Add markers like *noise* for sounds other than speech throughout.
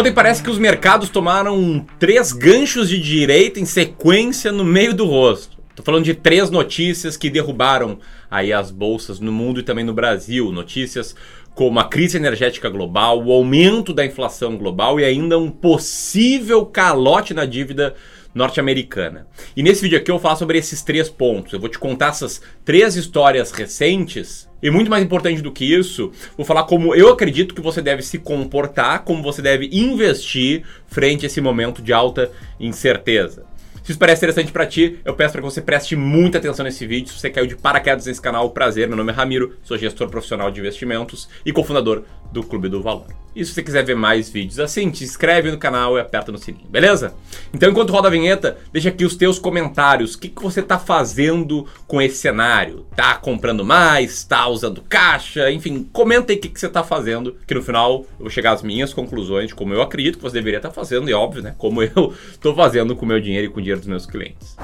Ontem parece que os mercados tomaram três ganchos de direita em sequência no meio do rosto. Tô falando de três notícias que derrubaram aí as bolsas no mundo e também no Brasil. Notícias como a crise energética global, o aumento da inflação global e ainda um possível calote na dívida norte-americana. E nesse vídeo aqui eu falar sobre esses três pontos. Eu vou te contar essas três histórias recentes. E muito mais importante do que isso, vou falar como eu acredito que você deve se comportar, como você deve investir frente a esse momento de alta incerteza. Se isso parece interessante para ti, eu peço para que você preste muita atenção nesse vídeo. Se você caiu de paraquedas nesse canal, prazer. Meu nome é Ramiro, sou gestor profissional de investimentos e cofundador do Clube do Valor. E se você quiser ver mais vídeos assim, te inscreve no canal e aperta no sininho, beleza? Então, enquanto roda a vinheta, deixa aqui os teus comentários. O que, que você tá fazendo com esse cenário? Tá comprando mais? Tá usando caixa? Enfim, comenta aí o que, que você tá fazendo, que no final eu vou chegar às minhas conclusões de como eu acredito que você deveria estar tá fazendo, e óbvio, né? Como eu *laughs* tô fazendo com o meu dinheiro e com o dinheiro dos meus clientes.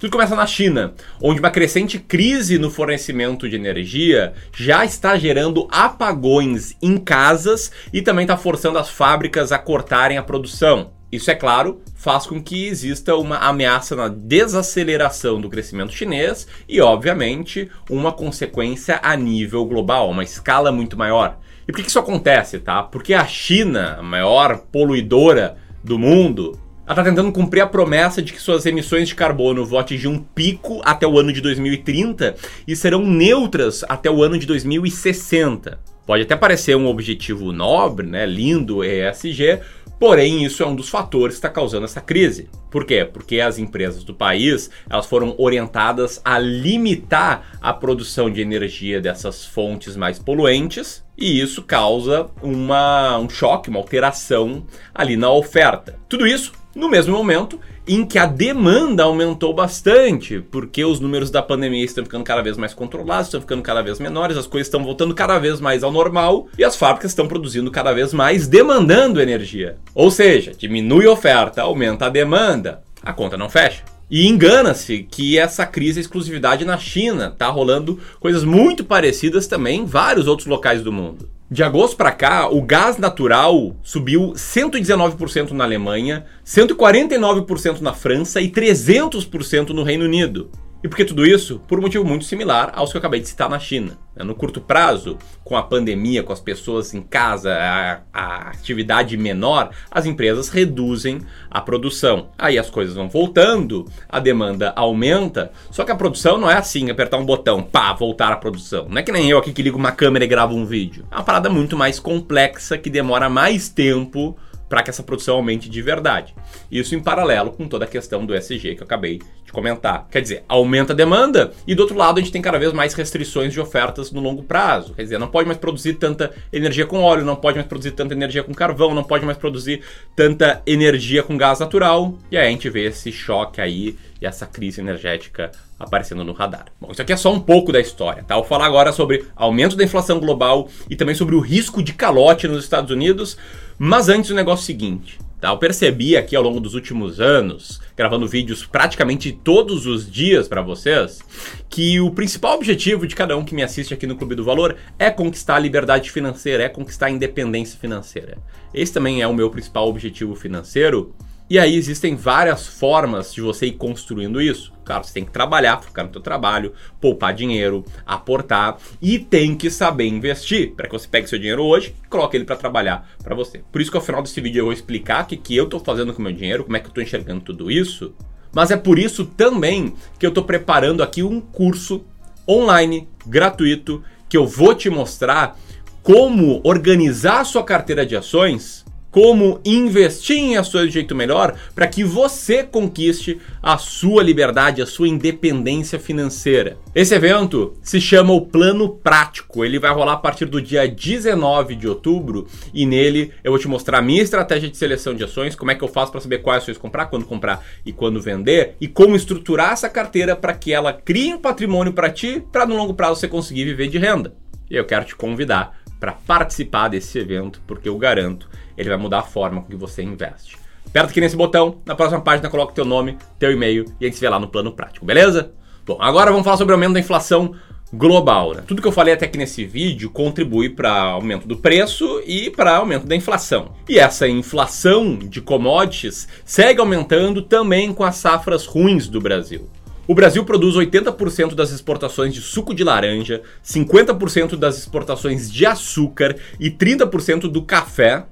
Tudo começa na China, onde uma crescente crise no fornecimento de energia já está gerando apagões em casas e também está forçando as fábricas a cortarem a produção. Isso, é claro, faz com que exista uma ameaça na desaceleração do crescimento chinês e, obviamente, uma consequência a nível global, uma escala muito maior. E por que isso acontece, tá? Porque a China, a maior poluidora do mundo, ela está tentando cumprir a promessa de que suas emissões de carbono vão atingir um pico até o ano de 2030 e serão neutras até o ano de 2060. Pode até parecer um objetivo nobre, né, lindo, ESG, Porém, isso é um dos fatores que está causando essa crise. Por quê? Porque as empresas do país elas foram orientadas a limitar a produção de energia dessas fontes mais poluentes e isso causa uma, um choque, uma alteração ali na oferta. Tudo isso no mesmo momento em que a demanda aumentou bastante, porque os números da pandemia estão ficando cada vez mais controlados, estão ficando cada vez menores, as coisas estão voltando cada vez mais ao normal e as fábricas estão produzindo cada vez mais, demandando energia. Ou seja, diminui a oferta, aumenta a demanda, a conta não fecha. E engana-se que essa crise é exclusividade na China, tá rolando coisas muito parecidas também em vários outros locais do mundo. De agosto para cá, o gás natural subiu 119% na Alemanha, 149% na França e 300% no Reino Unido. E por que tudo isso? Por um motivo muito similar aos que eu acabei de citar na China. Né? No curto prazo, com a pandemia, com as pessoas em casa, a, a, atividade menor, as empresas reduzem a produção. Aí as coisas vão voltando, a demanda aumenta, só que a produção não é assim, apertar um botão, pá, voltar à produção. Não é que nem eu aqui que ligo uma câmera e gravo um vídeo. É uma parada muito mais complexa que demora mais tempo para que essa produção aumente de verdade. Isso em paralelo com toda a questão do SG que eu acabei de comentar. Quer dizer, aumenta a demanda e do outro lado a gente tem cada vez mais restrições de ofertas no longo prazo. Quer dizer, não pode mais produzir tanta energia com óleo, não pode mais produzir tanta energia com carvão, não pode mais produzir tanta energia com gás natural. E aí a gente vê esse choque aí e essa crise energética aparecendo no radar. Bom, isso aqui é só um pouco da história, tá? Vou falar agora sobre aumento da inflação global e também sobre o risco de calote nos Estados Unidos. Mas antes o negócio é seguinte, tá? Eu percebi aqui ao longo dos últimos anos, gravando vídeos praticamente todos os dias para vocês, que o principal objetivo de cada um que me assiste aqui no Clube do Valor é conquistar a liberdade financeira, é conquistar a independência financeira. Esse também é o meu principal objetivo financeiro. E aí existem várias formas de você ir construindo isso. Claro, você tem que trabalhar, focar no seu trabalho, poupar dinheiro, aportar e tem que saber investir para que você pegue seu dinheiro hoje e coloque ele para trabalhar para você. Por isso que ao final desse vídeo eu vou explicar o que, que eu estou fazendo com meu dinheiro, como é que eu estou enxergando tudo isso. Mas é por isso também que eu estou preparando aqui um curso online, gratuito, que eu vou te mostrar como organizar a sua carteira de ações como investir em ações de jeito melhor para que você conquiste a sua liberdade, a sua independência financeira. Esse evento se chama o Plano Prático. Ele vai rolar a partir do dia 19 de outubro e nele eu vou te mostrar a minha estratégia de seleção de ações, como é que eu faço para saber quais ações comprar, quando comprar e quando vender e como estruturar essa carteira para que ela crie um patrimônio para ti, para no longo prazo você conseguir viver de renda. E eu quero te convidar para participar desse evento, porque eu garanto ele vai mudar a forma com que você investe. Aperta aqui nesse botão, na próxima página coloca teu nome, teu e-mail e a gente se vê lá no plano prático, beleza? Bom, agora vamos falar sobre o aumento da inflação global. Né? Tudo que eu falei até aqui nesse vídeo contribui para aumento do preço e para aumento da inflação. E essa inflação de commodities segue aumentando também com as safras ruins do Brasil. O Brasil produz 80% das exportações de suco de laranja, 50% das exportações de açúcar e 30% do café,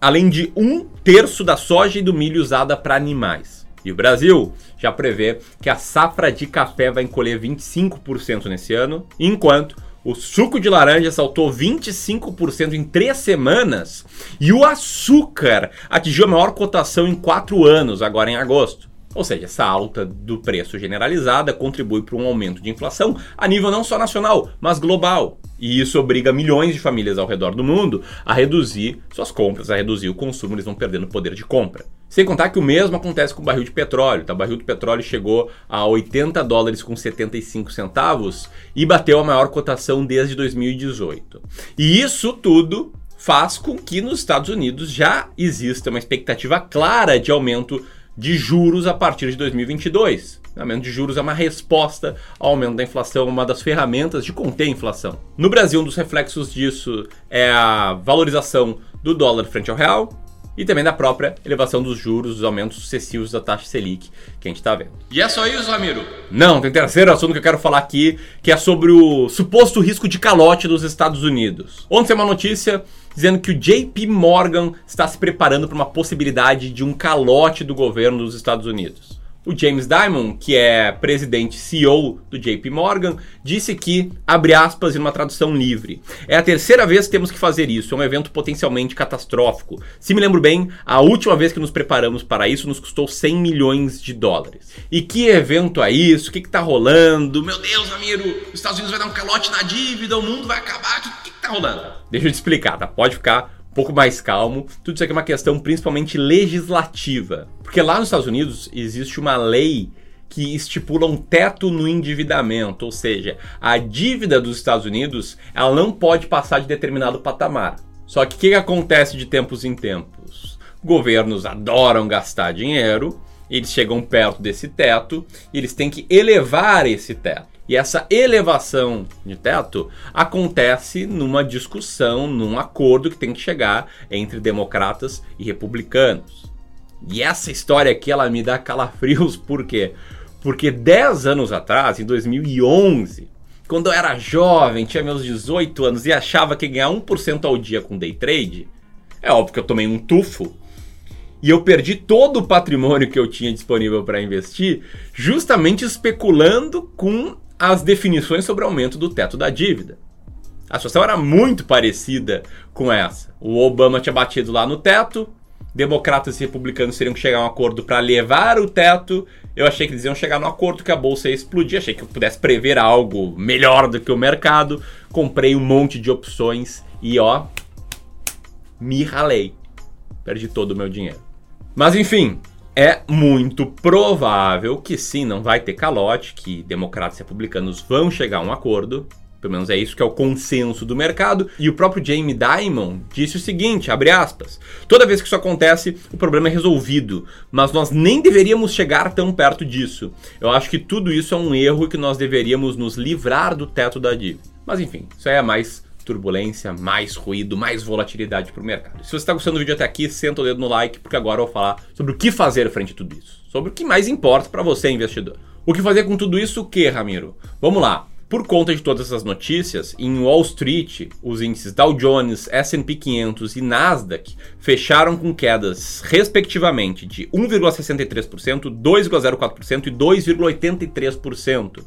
além de um terço da soja e do milho usada para animais. E o Brasil já prevê que a safra de café vai encolher 25% nesse ano, enquanto o suco de laranja saltou 25% em três semanas e o açúcar atingiu a maior cotação em quatro anos, agora em agosto. Ou seja, essa alta do preço generalizada contribui para um aumento de inflação a nível não só nacional, mas global. E isso obriga milhões de famílias ao redor do mundo a reduzir suas compras, a reduzir o consumo, eles vão perdendo poder de compra. Sem contar que o mesmo acontece com o barril de petróleo. Tá? O barril de petróleo chegou a 80 dólares com 75 centavos e bateu a maior cotação desde 2018. E isso tudo faz com que nos Estados Unidos já exista uma expectativa clara de aumento de juros a partir de 2022. O aumento de juros é uma resposta ao aumento da inflação, uma das ferramentas de conter a inflação. No Brasil, um dos reflexos disso é a valorização do dólar frente ao real e também da própria elevação dos juros, os aumentos sucessivos da taxa Selic que a gente está vendo. E é só isso, Ramiro? Não, tem terceiro assunto que eu quero falar aqui, que é sobre o suposto risco de calote dos Estados Unidos. Ontem tem uma notícia dizendo que o JP Morgan está se preparando para uma possibilidade de um calote do governo dos Estados Unidos. O James Dimon, que é presidente CEO do JP Morgan, disse que, abre aspas, em uma tradução livre, é a terceira vez que temos que fazer isso, é um evento potencialmente catastrófico. Se me lembro bem, a última vez que nos preparamos para isso nos custou 100 milhões de dólares. E que evento é isso? O que está rolando? Meu Deus, Ramiro, os Estados Unidos vai dar um calote na dívida, o mundo vai acabar, o que, que tá rolando? Deixa eu te explicar, tá? Pode ficar pouco mais calmo. Tudo isso aqui é uma questão principalmente legislativa. Porque lá nos Estados Unidos existe uma lei que estipula um teto no endividamento, ou seja, a dívida dos Estados Unidos ela não pode passar de determinado patamar. Só que o que, acontece de tempos em tempos? Governos adoram gastar dinheiro, eles chegam perto desse teto e eles têm que elevar esse teto. E essa elevação de teto acontece numa discussão, num acordo que tem que chegar entre democratas e republicanos. E essa história aqui ela me dá calafrios por quê? Porque 10 anos atrás, em 2011, quando eu era jovem, tinha meus 18 anos e achava que ganhar 1% ao dia com day trade, é óbvio que eu tomei um tufo e eu perdi todo o patrimônio que eu tinha disponível para investir, justamente especulando com as definições sobre aumento do teto da dívida. A situação era muito parecida com essa. O Obama tinha batido lá no teto, democratas e republicanos teriam que chegar a um acordo para levar o teto. Eu achei que eles iam chegar no acordo que a bolsa ia explodir, achei que eu pudesse prever algo melhor do que o mercado. Comprei um monte de opções e ó, me ralei. Perdi todo o meu dinheiro. Mas enfim, é muito provável que sim, não vai ter calote, que democratas e republicanos vão chegar a um acordo. Pelo menos é isso que é o consenso do mercado. E o próprio Jamie Dimon disse o seguinte, abre aspas, toda vez que isso acontece, o problema é resolvido, mas nós nem deveríamos chegar tão perto disso. Eu acho que tudo isso é um erro que nós deveríamos nos livrar do teto da dívida. Mas enfim, isso aí é mais turbulência, mais ruído, mais volatilidade para o mercado. Se você está gostando do vídeo até aqui, senta o dedo no like, porque agora eu vou falar sobre o que fazer frente a tudo isso. Sobre o que mais importa para você, investidor. O que fazer com tudo isso o que, Ramiro? Vamos lá. Por conta de todas essas notícias, em Wall Street, os índices Dow Jones, S&P 500 e Nasdaq fecharam com quedas, respectivamente, de 1,63%, 2,04% e 2,83%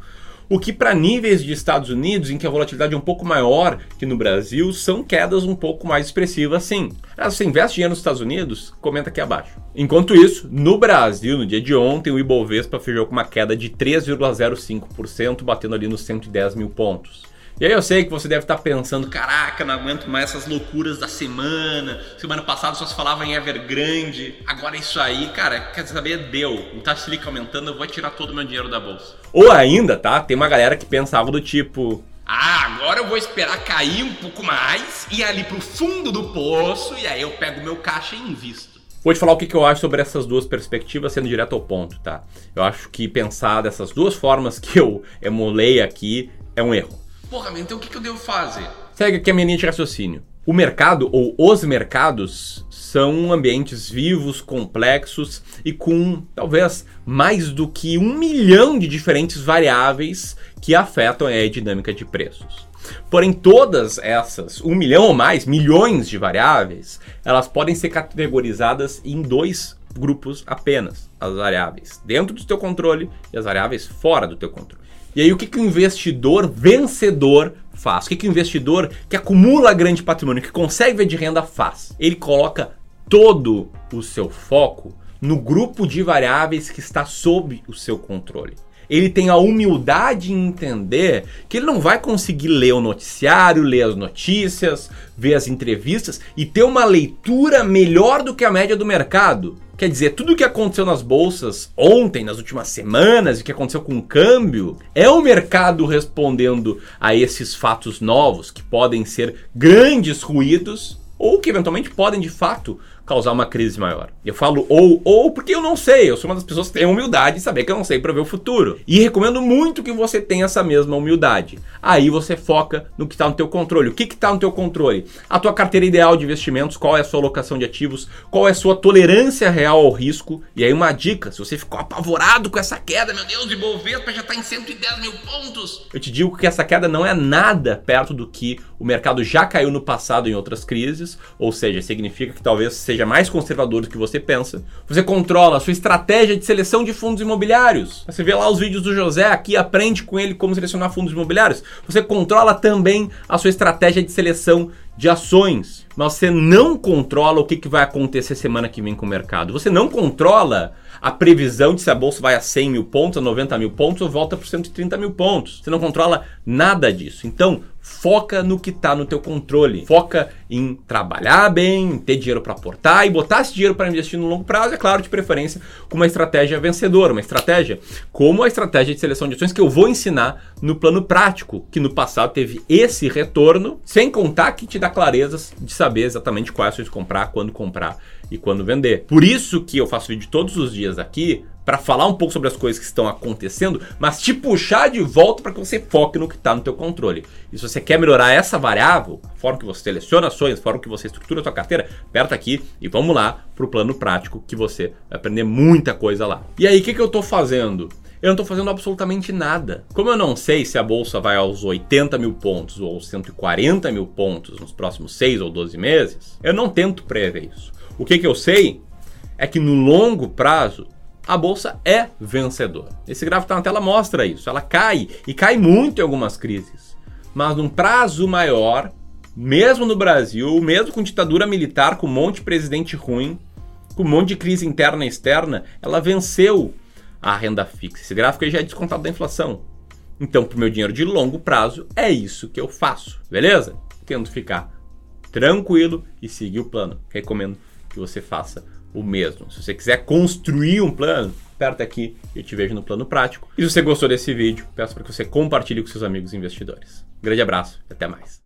o que para níveis de Estados Unidos, em que a volatilidade é um pouco maior que no Brasil, são quedas um pouco mais expressivas sim. Se você investe dinheiro nos Estados Unidos, comenta aqui abaixo. Enquanto isso, no Brasil, no dia de ontem, o Ibovespa fechou com uma queda de 3,05%, batendo ali nos 110 mil pontos. E aí eu sei que você deve estar pensando, caraca, não aguento mais essas loucuras da semana. Semana passada só se falava em Evergrande, agora é isso aí, cara, quer saber? Deu. O taxa Selic aumentando, eu vou tirar todo o meu dinheiro da bolsa. Ou ainda, tá? Tem uma galera que pensa algo do tipo, ah, agora eu vou esperar cair um pouco mais e ir ali pro fundo do poço e aí eu pego meu caixa e invisto. Vou te falar o que, que eu acho sobre essas duas perspectivas, sendo direto ao ponto, tá? Eu acho que pensar dessas duas formas que eu emulei aqui é um erro. Porra, então o que, que eu devo fazer? Segue aqui a minha linha de raciocínio. O mercado ou os mercados são ambientes vivos, complexos e com talvez mais do que um milhão de diferentes variáveis que afetam a dinâmica de preços. Porém, todas essas, um milhão ou mais, milhões de variáveis, elas podem ser categorizadas em dois grupos apenas: as variáveis dentro do teu controle e as variáveis fora do teu controle. E aí, o que, que o investidor vencedor faz? O que, que o investidor que acumula grande patrimônio, que consegue ver de renda, faz? Ele coloca todo o seu foco no grupo de variáveis que está sob o seu controle ele tem a humildade em entender que ele não vai conseguir ler o noticiário, ler as notícias, ver as entrevistas e ter uma leitura melhor do que a média do mercado. Quer dizer, tudo o que aconteceu nas bolsas ontem, nas últimas semanas, e o que aconteceu com o câmbio, é o mercado respondendo a esses fatos novos, que podem ser grandes ruídos, ou que eventualmente podem de fato causar uma crise maior. Eu falo ou, ou porque eu não sei. Eu sou uma das pessoas que tem humildade de saber que eu não sei prever o futuro. E recomendo muito que você tenha essa mesma humildade. Aí você foca no que está no teu controle. O que está no teu controle? A tua carteira ideal de investimentos, qual é a sua alocação de ativos, qual é a sua tolerância real ao risco. E aí uma dica, se você ficou apavorado com essa queda, meu Deus, de Bovespa já está em 110 mil pontos. Eu te digo que essa queda não é nada perto do que o mercado já caiu no passado em outras crises, ou seja, significa que talvez seja seja mais conservador do que você pensa. Você controla a sua estratégia de seleção de fundos imobiliários. Você vê lá os vídeos do José aqui, aprende com ele como selecionar fundos imobiliários. Você controla também a sua estratégia de seleção de ações. Mas você não controla o que, que vai acontecer semana que vem com o mercado. Você não controla a previsão de se a bolsa vai a 100 mil pontos, a 90 mil pontos ou volta para 130 mil pontos. Você não controla nada disso. Então, foca no que está no teu controle. Foca em trabalhar bem, em ter dinheiro para aportar e botar esse dinheiro para investir no longo prazo, é claro, de preferência com uma estratégia vencedora, uma estratégia como a estratégia de seleção de ações que eu vou ensinar no plano prático, que no passado teve esse retorno, sem contar que te dá clarezas de saber exatamente quais ações comprar, quando comprar e quando vender. Por isso que eu faço vídeo todos os dias aqui para falar um pouco sobre as coisas que estão acontecendo, mas te puxar de volta para que você foque no que está no teu controle. E se você quer melhorar essa variável, a forma que você seleciona ações, a forma que você estrutura a sua carteira, aperta aqui e vamos lá para o plano prático que você vai aprender muita coisa lá. E aí, o que, que eu estou fazendo? Eu não estou fazendo absolutamente nada. Como eu não sei se a bolsa vai aos 80 mil pontos ou aos 140 mil pontos nos próximos 6 ou 12 meses, eu não tento prever isso. O que, que eu sei é que no longo prazo a bolsa é vencedora. Esse gráfico está na tela mostra isso. Ela cai e cai muito em algumas crises. Mas num prazo maior, mesmo no Brasil, mesmo com ditadura militar, com um monte de presidente ruim, com um monte de crise interna e externa, ela venceu a renda fixa. Esse gráfico aí já é descontado da inflação. Então, para o meu dinheiro de longo prazo, é isso que eu faço, beleza? Tento ficar tranquilo e seguir o plano. Recomendo que você faça o mesmo. Se você quiser construir um plano, aperta aqui e eu te vejo no plano prático. E se você gostou desse vídeo, peço para que você compartilhe com seus amigos investidores. grande abraço e até mais.